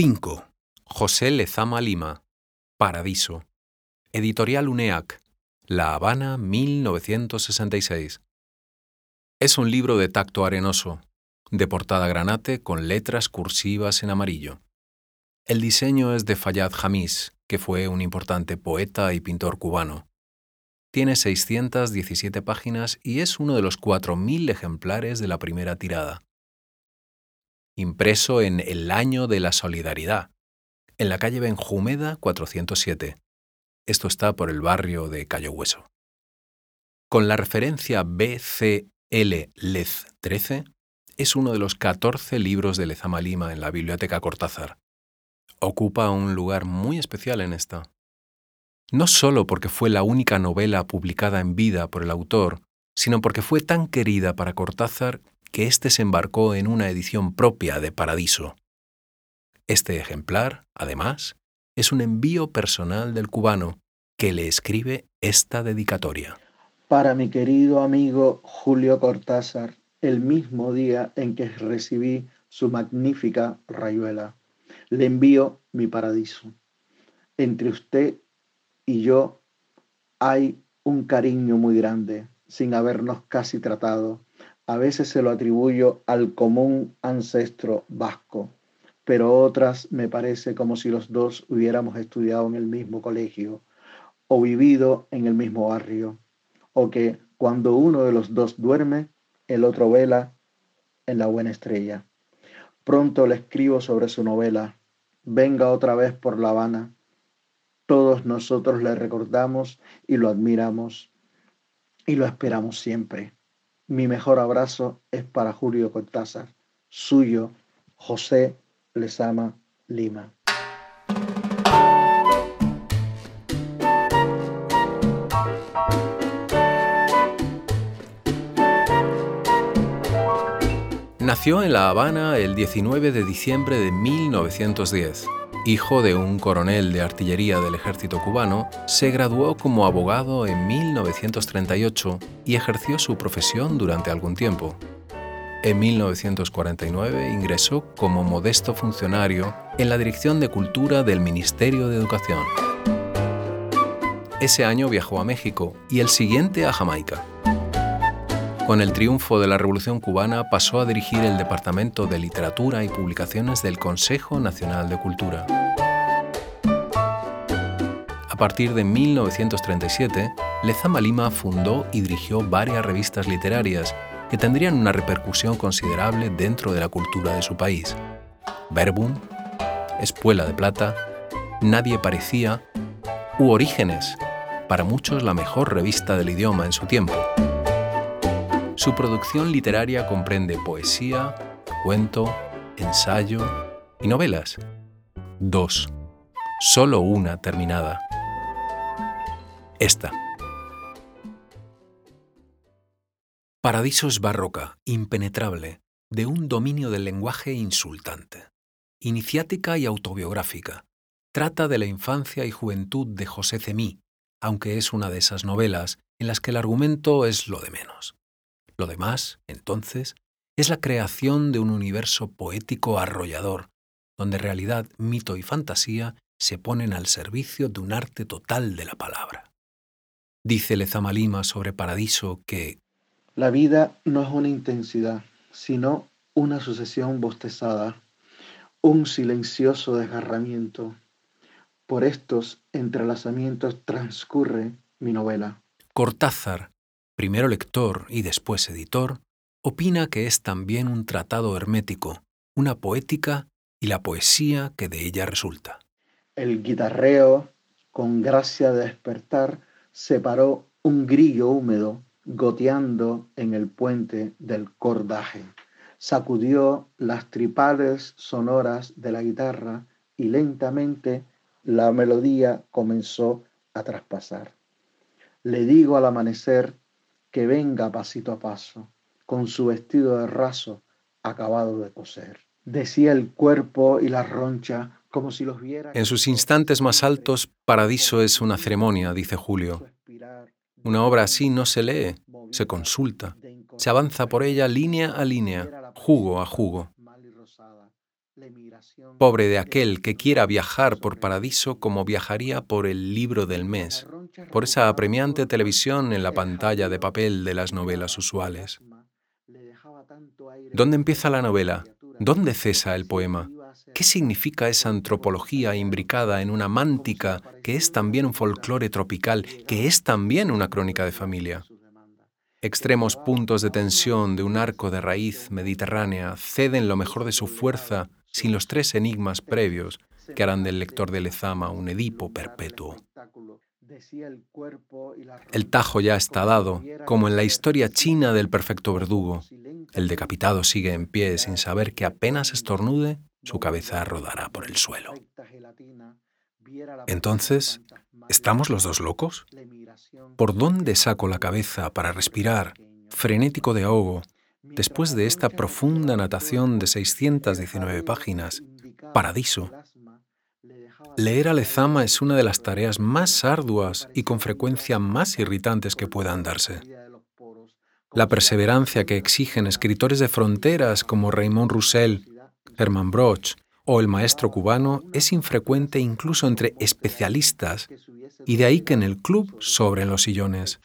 ...5... José Lezama Lima. Paradiso. Editorial UNEAC. La Habana, 1966. Es un libro de tacto arenoso, de portada granate con letras cursivas en amarillo. El diseño es de Fayad Jamis, que fue un importante poeta y pintor cubano. Tiene 617 páginas y es uno de los 4.000 ejemplares de la primera tirada. Impreso en El Año de la Solidaridad, en la calle Benjumeda 407. Esto está por el barrio de Cayo Hueso. Con la referencia BCL Lez 13, es uno de los 14 libros de Lezama Lima en la Biblioteca Cortázar. Ocupa un lugar muy especial en esta. No solo porque fue la única novela publicada en vida por el autor, sino porque fue tan querida para Cortázar que éste se embarcó en una edición propia de Paradiso. Este ejemplar, además, es un envío personal del cubano que le escribe esta dedicatoria. Para mi querido amigo Julio Cortázar, el mismo día en que recibí su magnífica rayuela. Le envío mi paradiso. Entre usted y yo hay un cariño muy grande, sin habernos casi tratado. A veces se lo atribuyo al común ancestro vasco, pero otras me parece como si los dos hubiéramos estudiado en el mismo colegio o vivido en el mismo barrio, o que cuando uno de los dos duerme, el otro vela en la buena estrella. Pronto le escribo sobre su novela, Venga otra vez por La Habana. Todos nosotros le recordamos y lo admiramos y lo esperamos siempre. Mi mejor abrazo es para Julio Cortázar, suyo, José Lezama Lima. Nació en La Habana el 19 de diciembre de 1910. Hijo de un coronel de artillería del ejército cubano, se graduó como abogado en 1938 y ejerció su profesión durante algún tiempo. En 1949 ingresó como modesto funcionario en la Dirección de Cultura del Ministerio de Educación. Ese año viajó a México y el siguiente a Jamaica. Con el triunfo de la Revolución cubana pasó a dirigir el Departamento de Literatura y Publicaciones del Consejo Nacional de Cultura. A partir de 1937, Lezama Lima fundó y dirigió varias revistas literarias que tendrían una repercusión considerable dentro de la cultura de su país. Verbum, Espuela de Plata, Nadie Parecía u Orígenes, para muchos la mejor revista del idioma en su tiempo. Su producción literaria comprende poesía, cuento, ensayo y novelas. Dos. Solo una terminada. Esta. Paradiso es barroca, impenetrable, de un dominio del lenguaje insultante. Iniciática y autobiográfica. Trata de la infancia y juventud de José Cemí, aunque es una de esas novelas en las que el argumento es lo de menos. Lo demás, entonces, es la creación de un universo poético arrollador, donde realidad, mito y fantasía se ponen al servicio de un arte total de la palabra. Dice Lezama Lima sobre Paradiso que La vida no es una intensidad, sino una sucesión bostezada, un silencioso desgarramiento. Por estos entrelazamientos transcurre mi novela. Cortázar primero lector y después editor, opina que es también un tratado hermético, una poética y la poesía que de ella resulta. El guitarreo, con gracia de despertar, separó un grillo húmedo goteando en el puente del cordaje. Sacudió las tripales sonoras de la guitarra y lentamente la melodía comenzó a traspasar. Le digo al amanecer que venga pasito a paso, con su vestido de raso acabado de coser. Decía el cuerpo y la roncha como si los viera. En sus instantes más altos, Paradiso es una ceremonia, dice Julio. Una obra así no se lee, se consulta, se avanza por ella línea a línea, jugo a jugo. Pobre de aquel que quiera viajar por Paradiso como viajaría por el libro del mes, por esa apremiante televisión en la pantalla de papel de las novelas usuales. ¿Dónde empieza la novela? ¿Dónde cesa el poema? ¿Qué significa esa antropología imbricada en una mántica que es también un folclore tropical, que es también una crónica de familia? Extremos puntos de tensión de un arco de raíz mediterránea ceden lo mejor de su fuerza sin los tres enigmas previos que harán del lector de Lezama un Edipo perpetuo. El tajo ya está dado, como en la historia china del perfecto verdugo. El decapitado sigue en pie sin saber que apenas estornude, su cabeza rodará por el suelo. Entonces, ¿estamos los dos locos? ¿Por dónde saco la cabeza para respirar, frenético de ahogo, después de esta profunda natación de 619 páginas? Paradiso. Leer a Lezama es una de las tareas más arduas y con frecuencia más irritantes que puedan darse. La perseverancia que exigen escritores de fronteras como Raymond Roussel, Hermann Broch o el maestro cubano es infrecuente incluso entre especialistas, y de ahí que en el club sobren los sillones.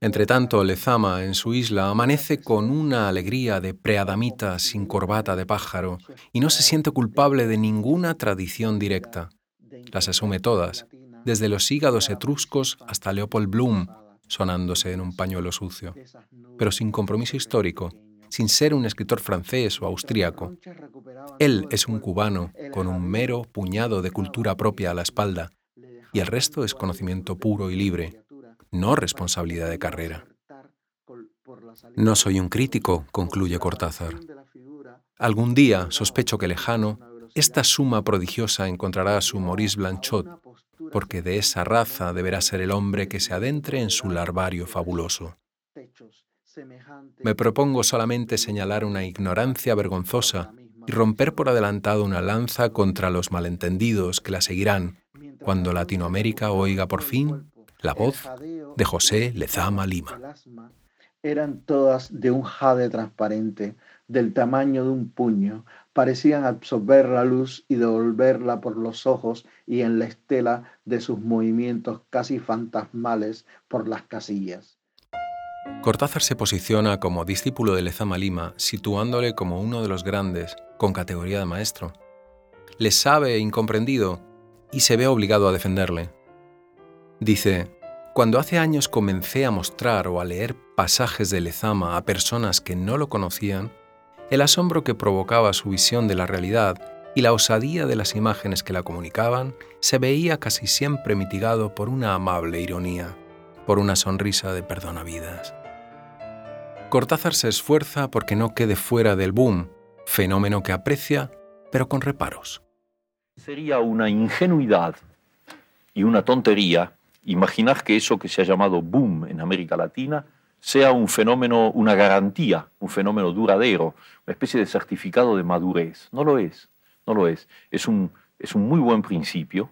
Entre tanto, Lezama en su isla amanece con una alegría de preadamita sin corbata de pájaro y no se siente culpable de ninguna tradición directa. Las asume todas, desde los hígados etruscos hasta Leopold Bloom, sonándose en un pañuelo sucio, pero sin compromiso histórico, sin ser un escritor francés o austríaco. Él es un cubano con un mero puñado de cultura propia a la espalda, y el resto es conocimiento puro y libre, no responsabilidad de carrera. No soy un crítico, concluye Cortázar. Algún día, sospecho que lejano, esta suma prodigiosa encontrará a su Maurice Blanchot, porque de esa raza deberá ser el hombre que se adentre en su larvario fabuloso. Me propongo solamente señalar una ignorancia vergonzosa y romper por adelantado una lanza contra los malentendidos que la seguirán cuando Latinoamérica oiga por fin la voz de José Lezama Lima. Eran todas de un jade transparente, del tamaño de un puño, parecían absorber la luz y devolverla por los ojos y en la estela de sus movimientos casi fantasmales por las casillas. Cortázar se posiciona como discípulo de Lezama Lima, situándole como uno de los grandes, con categoría de maestro. Le sabe incomprendido y se ve obligado a defenderle. Dice, cuando hace años comencé a mostrar o a leer pasajes de Lezama a personas que no lo conocían, el asombro que provocaba su visión de la realidad y la osadía de las imágenes que la comunicaban se veía casi siempre mitigado por una amable ironía, por una sonrisa de perdonavidas. Cortázar se esfuerza porque no quede fuera del boom, fenómeno que aprecia, pero con reparos. Sería una ingenuidad y una tontería imaginar que eso que se ha llamado boom en América Latina sea un fenómeno, una garantía, un fenómeno duradero, una especie de certificado de madurez. No lo es, no lo es. Es un, es un muy buen principio,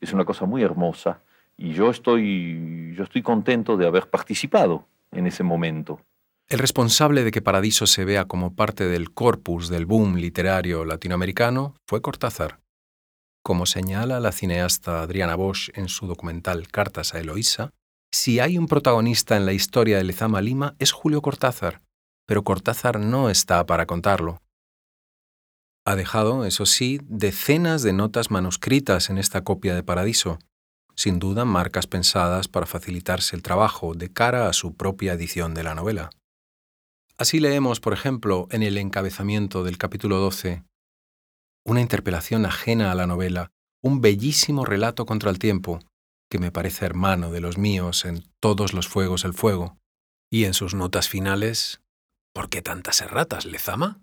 es una cosa muy hermosa y yo estoy, yo estoy contento de haber participado en ese momento. El responsable de que Paradiso se vea como parte del corpus del boom literario latinoamericano fue Cortázar. Como señala la cineasta Adriana Bosch en su documental Cartas a Eloísa, si hay un protagonista en la historia de Lezama Lima es Julio Cortázar, pero Cortázar no está para contarlo. Ha dejado, eso sí, decenas de notas manuscritas en esta copia de Paradiso, sin duda marcas pensadas para facilitarse el trabajo de cara a su propia edición de la novela. Así leemos, por ejemplo, en el encabezamiento del capítulo 12, una interpelación ajena a la novela, un bellísimo relato contra el tiempo, que me parece hermano de los míos en todos los fuegos el fuego. Y en sus notas finales, ¿por qué tantas erratas, Lezama?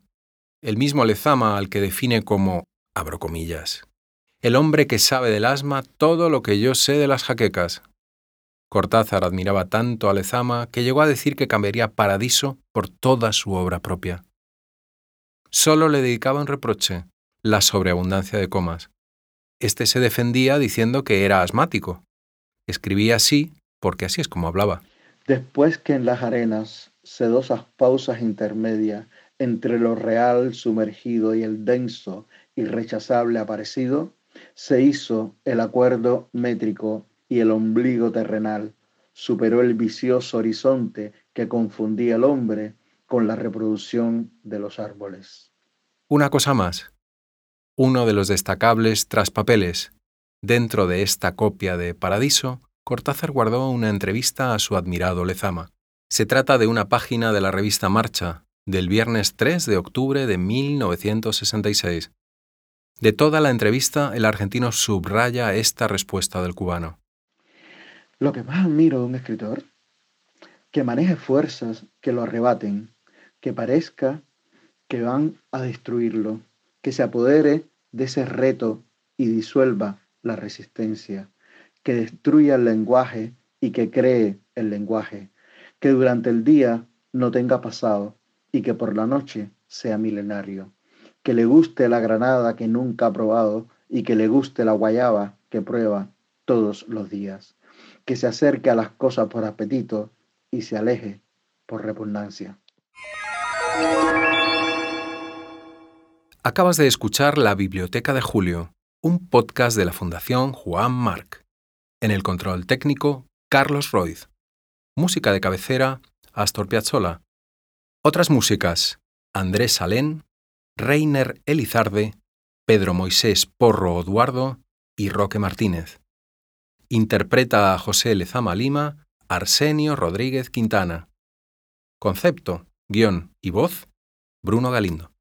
El mismo Lezama al que define como abro comillas. El hombre que sabe del asma todo lo que yo sé de las jaquecas. Cortázar admiraba tanto a Lezama que llegó a decir que cambiaría Paradiso por toda su obra propia. Solo le dedicaba un reproche, la sobreabundancia de comas. Este se defendía diciendo que era asmático. Escribía así porque así es como hablaba. Después que en las arenas sedosas pausas intermedias entre lo real sumergido y el denso y rechazable aparecido, se hizo el acuerdo métrico y el ombligo terrenal, superó el vicioso horizonte que confundía al hombre con la reproducción de los árboles. Una cosa más. Uno de los destacables traspapeles dentro de esta copia de Paradiso, Cortázar guardó una entrevista a su admirado Lezama. Se trata de una página de la revista Marcha, del viernes 3 de octubre de 1966. De toda la entrevista, el argentino subraya esta respuesta del cubano. Lo que más admiro de un escritor, que maneje fuerzas que lo arrebaten, que parezca que van a destruirlo, que se apodere de ese reto y disuelva la resistencia, que destruya el lenguaje y que cree el lenguaje, que durante el día no tenga pasado y que por la noche sea milenario, que le guste la granada que nunca ha probado y que le guste la guayaba que prueba todos los días, que se acerque a las cosas por apetito y se aleje por repugnancia. Acabas de escuchar La Biblioteca de Julio, un podcast de la Fundación Juan Marc. En el control técnico, Carlos Roiz. Música de cabecera, Astor Piazzolla. Otras músicas, Andrés Salén, Reiner Elizarde, Pedro Moisés Porro Eduardo y Roque Martínez. Interpreta a José Lezama Lima, Arsenio Rodríguez Quintana. Concepto, guion y voz, Bruno Galindo.